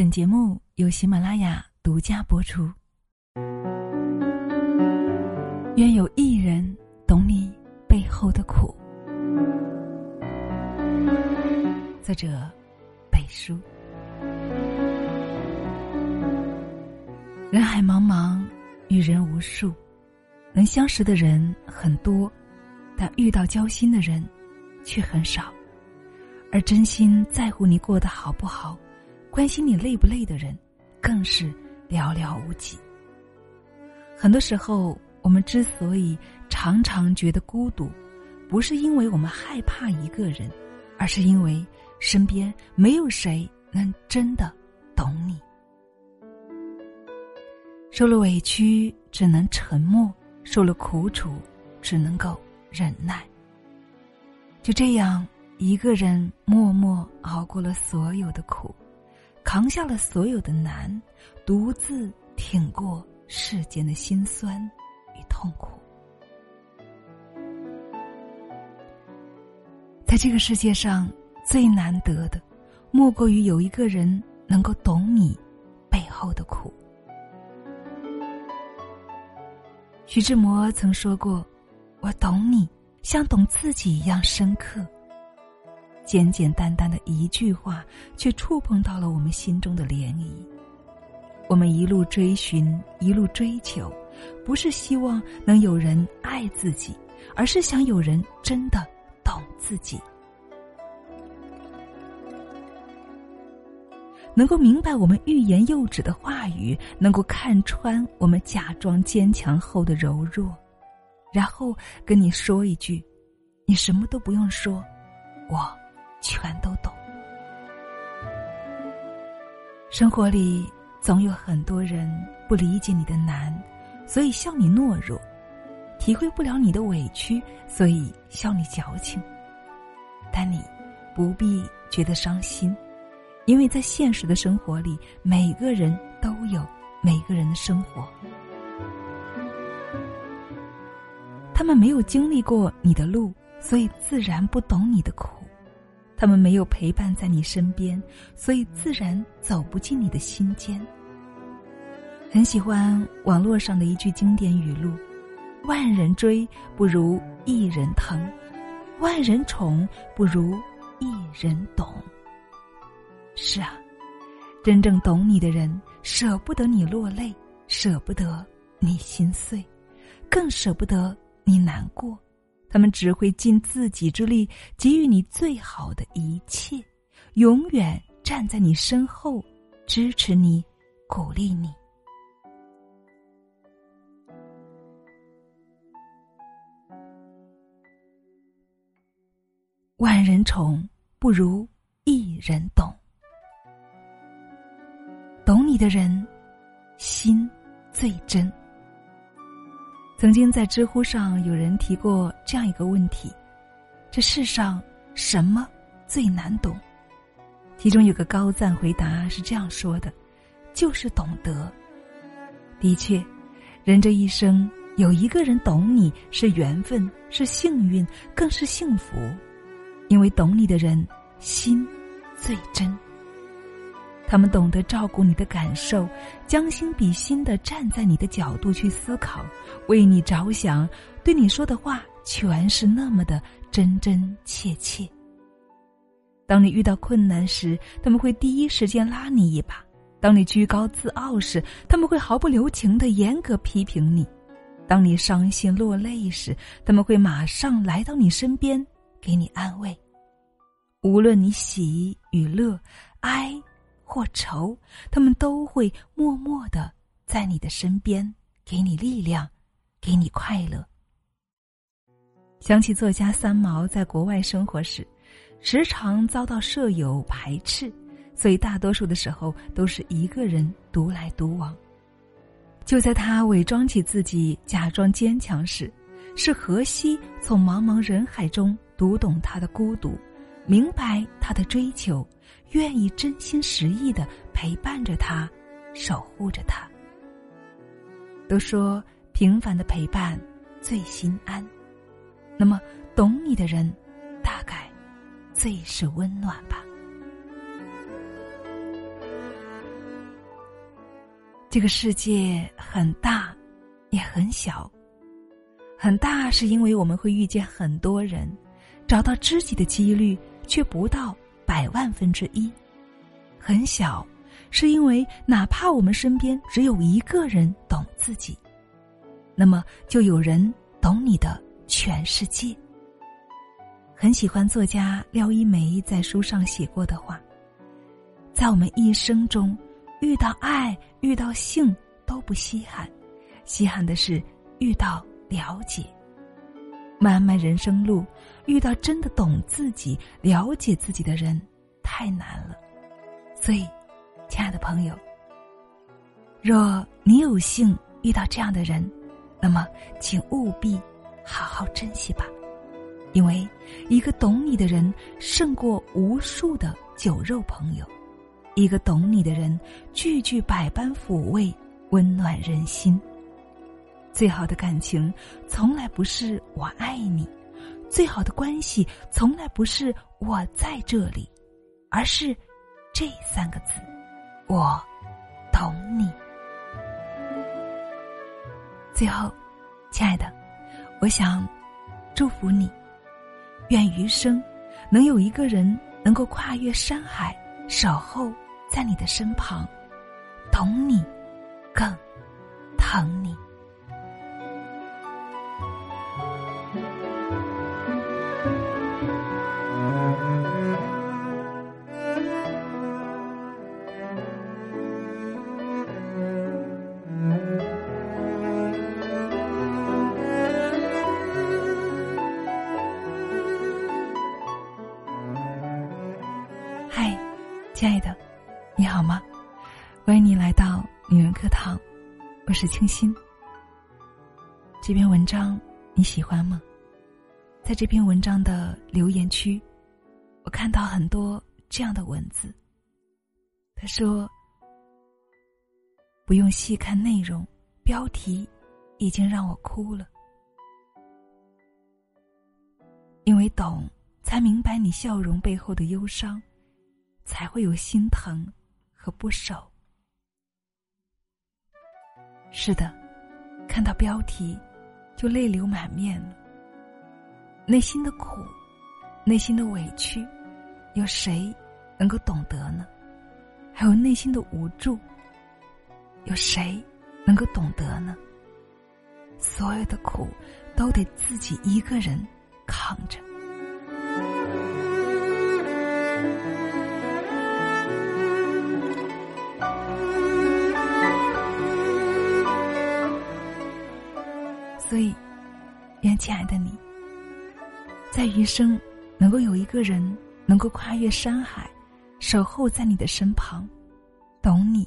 本节目由喜马拉雅独家播出。愿有一人懂你背后的苦。作者：北叔。人海茫茫，遇人无数，能相识的人很多，但遇到交心的人却很少。而真心在乎你过得好不好，关心你累不累的人，更是寥寥无几。很多时候，我们之所以常常觉得孤独，不是因为我们害怕一个人，而是因为身边没有谁能真的懂你。受了委屈，只能沉默；受了苦楚，只能够忍耐。就这样，一个人默默熬过了所有的苦，扛下了所有的难，独自挺过世间的辛酸与痛苦。在这个世界上，最难得的，莫过于有一个人能够懂你背后的苦。徐志摩曾说过：“我懂你，像懂自己一样深刻。”简简单单的一句话，却触碰到了我们心中的涟漪。我们一路追寻，一路追求，不是希望能有人爱自己，而是想有人真的懂自己。能够明白我们欲言又止的话语，能够看穿我们假装坚强后的柔弱，然后跟你说一句：“你什么都不用说，我全都懂。”生活里总有很多人不理解你的难，所以笑你懦弱；体会不了你的委屈，所以笑你矫情。但你不必觉得伤心。因为在现实的生活里，每个人都有每个人的生活。他们没有经历过你的路，所以自然不懂你的苦；他们没有陪伴在你身边，所以自然走不进你的心间。很喜欢网络上的一句经典语录：“万人追不如一人疼，万人宠不如一人懂。”是啊，真正懂你的人，舍不得你落泪，舍不得你心碎，更舍不得你难过。他们只会尽自己之力给予你最好的一切，永远站在你身后，支持你，鼓励你。万人宠不如一人懂。懂你的人，心最真。曾经在知乎上有人提过这样一个问题：这世上什么最难懂？其中有个高赞回答是这样说的：“就是懂得。”的确，人这一生有一个人懂你是缘分，是幸运，更是幸福，因为懂你的人心最真。他们懂得照顾你的感受，将心比心的站在你的角度去思考，为你着想，对你说的话全是那么的真真切切。当你遇到困难时，他们会第一时间拉你一把；当你居高自傲时，他们会毫不留情的严格批评你；当你伤心落泪时，他们会马上来到你身边给你安慰。无论你喜与乐，哀。或愁，他们都会默默的在你的身边，给你力量，给你快乐。想起作家三毛在国外生活时，时常遭到舍友排斥，所以大多数的时候都是一个人独来独往。就在他伪装起自己，假装坚强时，是荷西从茫茫人海中读懂他的孤独，明白他的追求。愿意真心实意的陪伴着他，守护着他。都说平凡的陪伴最心安，那么懂你的人，大概最是温暖吧。这个世界很大，也很小。很大是因为我们会遇见很多人，找到知己的几率却不到百万分之一。很小，是因为哪怕我们身边只有一个人懂自己，那么就有人懂你的全世界。很喜欢作家廖一梅在书上写过的话：在我们一生中。遇到爱，遇到性都不稀罕，稀罕的是遇到了解。漫漫人生路，遇到真的懂自己、了解自己的人太难了。所以，亲爱的朋友，若你有幸遇到这样的人，那么请务必好好珍惜吧，因为一个懂你的人胜过无数的酒肉朋友。一个懂你的人，句句百般抚慰，温暖人心。最好的感情，从来不是我爱你；最好的关系，从来不是我在这里，而是这三个字：我懂你。最后，亲爱的，我想祝福你，愿余生能有一个人能够跨越山海。守候在你的身旁，懂你，更疼你。亲爱的，你好吗？欢迎你来到女人课堂，我是清新。这篇文章你喜欢吗？在这篇文章的留言区，我看到很多这样的文字。他说：“不用细看内容，标题已经让我哭了，因为懂，才明白你笑容背后的忧伤。”才会有心疼和不舍。是的，看到标题就泪流满面了。内心的苦，内心的委屈，有谁能够懂得呢？还有内心的无助，有谁能够懂得呢？所有的苦都得自己一个人扛着。所以，愿亲爱的你，在余生能够有一个人能够跨越山海，守候在你的身旁，懂你，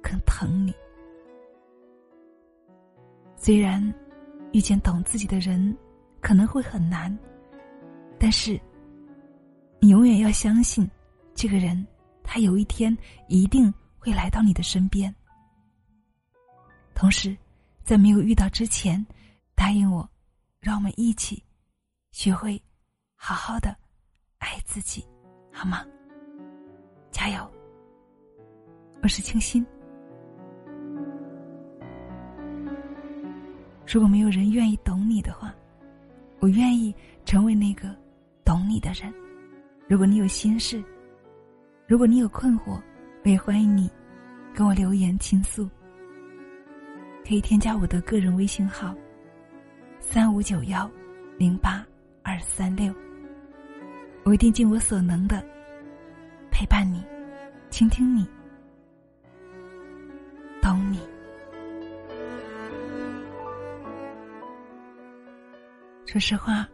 更疼你。虽然遇见懂自己的人可能会很难，但是你永远要相信，这个人他有一天一定会来到你的身边。同时，在没有遇到之前。答应我，让我们一起学会好好的爱自己，好吗？加油！我是清新。如果没有人愿意懂你的话，我愿意成为那个懂你的人。如果你有心事，如果你有困惑，我也欢迎你跟我留言倾诉。可以添加我的个人微信号。三五九幺零八二三六，我一定尽我所能的陪伴你，倾听你，懂你。说实话，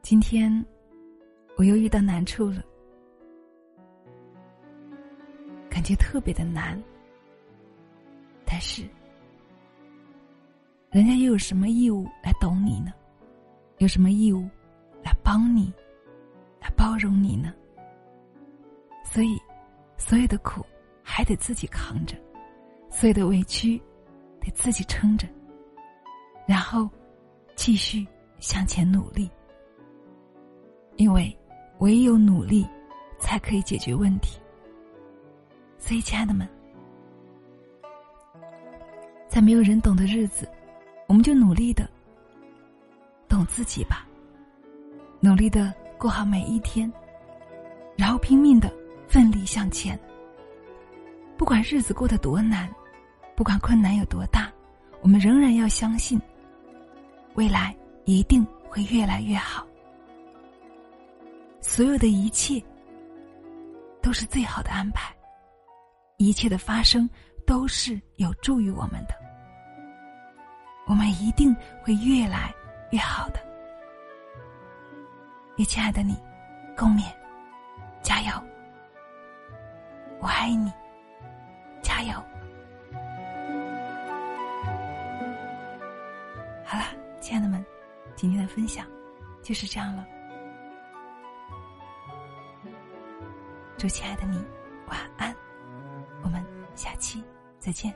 今天我又遇到难处了，感觉特别的难，但是。人家又有什么义务来懂你呢？有什么义务来帮你、来包容你呢？所以，所有的苦还得自己扛着，所有的委屈得自己撑着，然后继续向前努力。因为唯有努力，才可以解决问题。所以，亲爱的们，在没有人懂的日子，我们就努力的懂自己吧，努力的过好每一天，然后拼命的奋力向前。不管日子过得多难，不管困难有多大，我们仍然要相信，未来一定会越来越好。所有的一切都是最好的安排，一切的发生都是有助于我们的。我们一定会越来越好的，与亲爱的你共勉，加油！我爱你，加油！好了，亲爱的们，今天的分享就是这样了。祝亲爱的你晚安，我们下期再见。